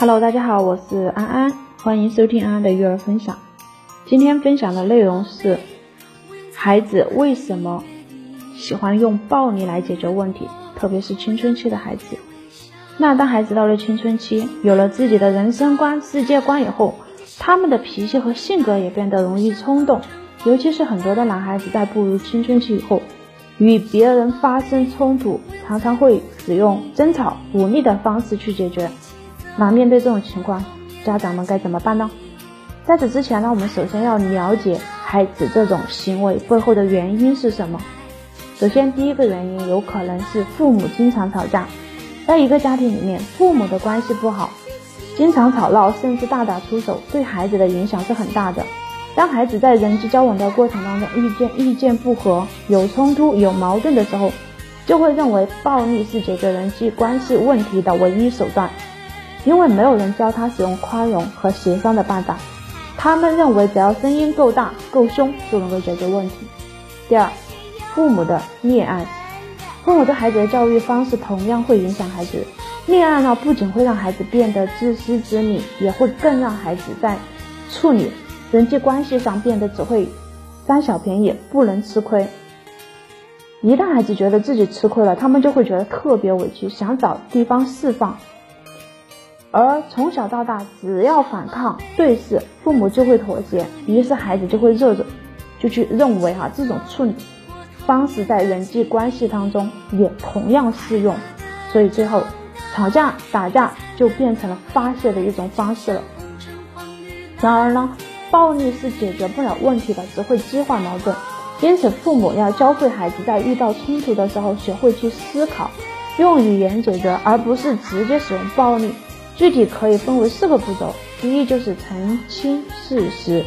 Hello，大家好，我是安安，欢迎收听安安的育儿分享。今天分享的内容是孩子为什么喜欢用暴力来解决问题，特别是青春期的孩子。那当孩子到了青春期，有了自己的人生观、世界观以后，他们的脾气和性格也变得容易冲动，尤其是很多的男孩子在步入青春期以后，与别人发生冲突，常常会使用争吵、武力的方式去解决。那面对这种情况，家长们该怎么办呢？在此之前呢，我们首先要了解孩子这种行为背后的原因是什么。首先，第一个原因有可能是父母经常吵架。在一个家庭里面，父母的关系不好，经常吵闹，甚至大打出手，对孩子的影响是很大的。当孩子在人际交往的过程当中遇见意见不合、有冲突、有矛盾的时候，就会认为暴力是解决人际关系问题的唯一手段。因为没有人教他使用宽容和协商的办法，他们认为只要声音够大、够凶就能够解决问题。第二，父母的溺爱，父母对孩子的教育方式同样会影响孩子。溺爱呢，不仅会让孩子变得自私自利，也会更让孩子在处理人际关系上变得只会占小便宜，不能吃亏。一旦孩子觉得自己吃亏了，他们就会觉得特别委屈，想找地方释放。而从小到大，只要反抗对视，父母就会妥协，于是孩子就会热着，就去认为哈这种处理方式在人际关系当中也同样适用，所以最后吵架打架就变成了发泄的一种方式了。然而呢，暴力是解决不了问题的，只会激化矛盾，因此父母要教会孩子在遇到冲突的时候学会去思考，用语言解决，而不是直接使用暴力。具体可以分为四个步骤，第一就是澄清事实，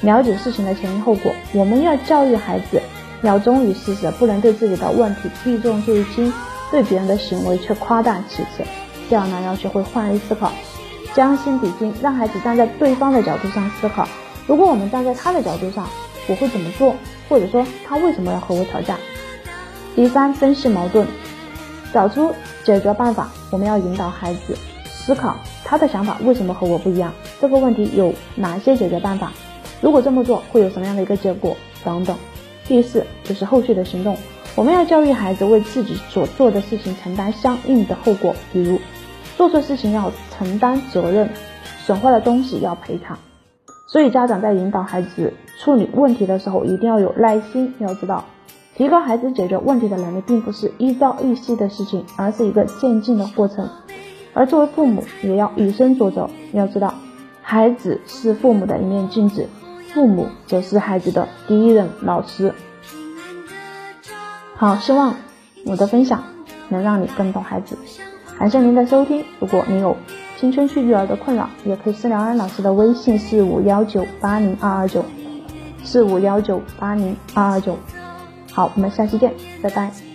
了解事情的前因后果。我们要教育孩子要忠于事实，不能对自己的问题避重就轻，对别人的行为却夸大其词。第二呢，要学会换位思考，将心比心，让孩子站在对方的角度上思考。如果我们站在他的角度上，我会怎么做？或者说他为什么要和我吵架？第三，分析矛盾，找出解决办法。我们要引导孩子。思考他的想法为什么和我不一样？这个问题有哪些解决办法？如果这么做会有什么样的一个结果？等等。第四就是后续的行动，我们要教育孩子为自己所做的事情承担相应的后果，比如做错事情要承担责任，损坏了东西要赔偿。所以家长在引导孩子处理问题的时候，一定要有耐心。要知道，提高孩子解决问题的能力，并不是一朝一夕的事情，而是一个渐进的过程。而作为父母，也要以身作则。要知道，孩子是父母的一面镜子，父母则是孩子的第一任老师。好，希望我的分享能让你更懂孩子。感谢您的收听。如果你有青春期育儿的困扰，也可以私聊安老师的微信：四五幺九八零二二九，四五幺九八零二二九。好，我们下期见，拜拜。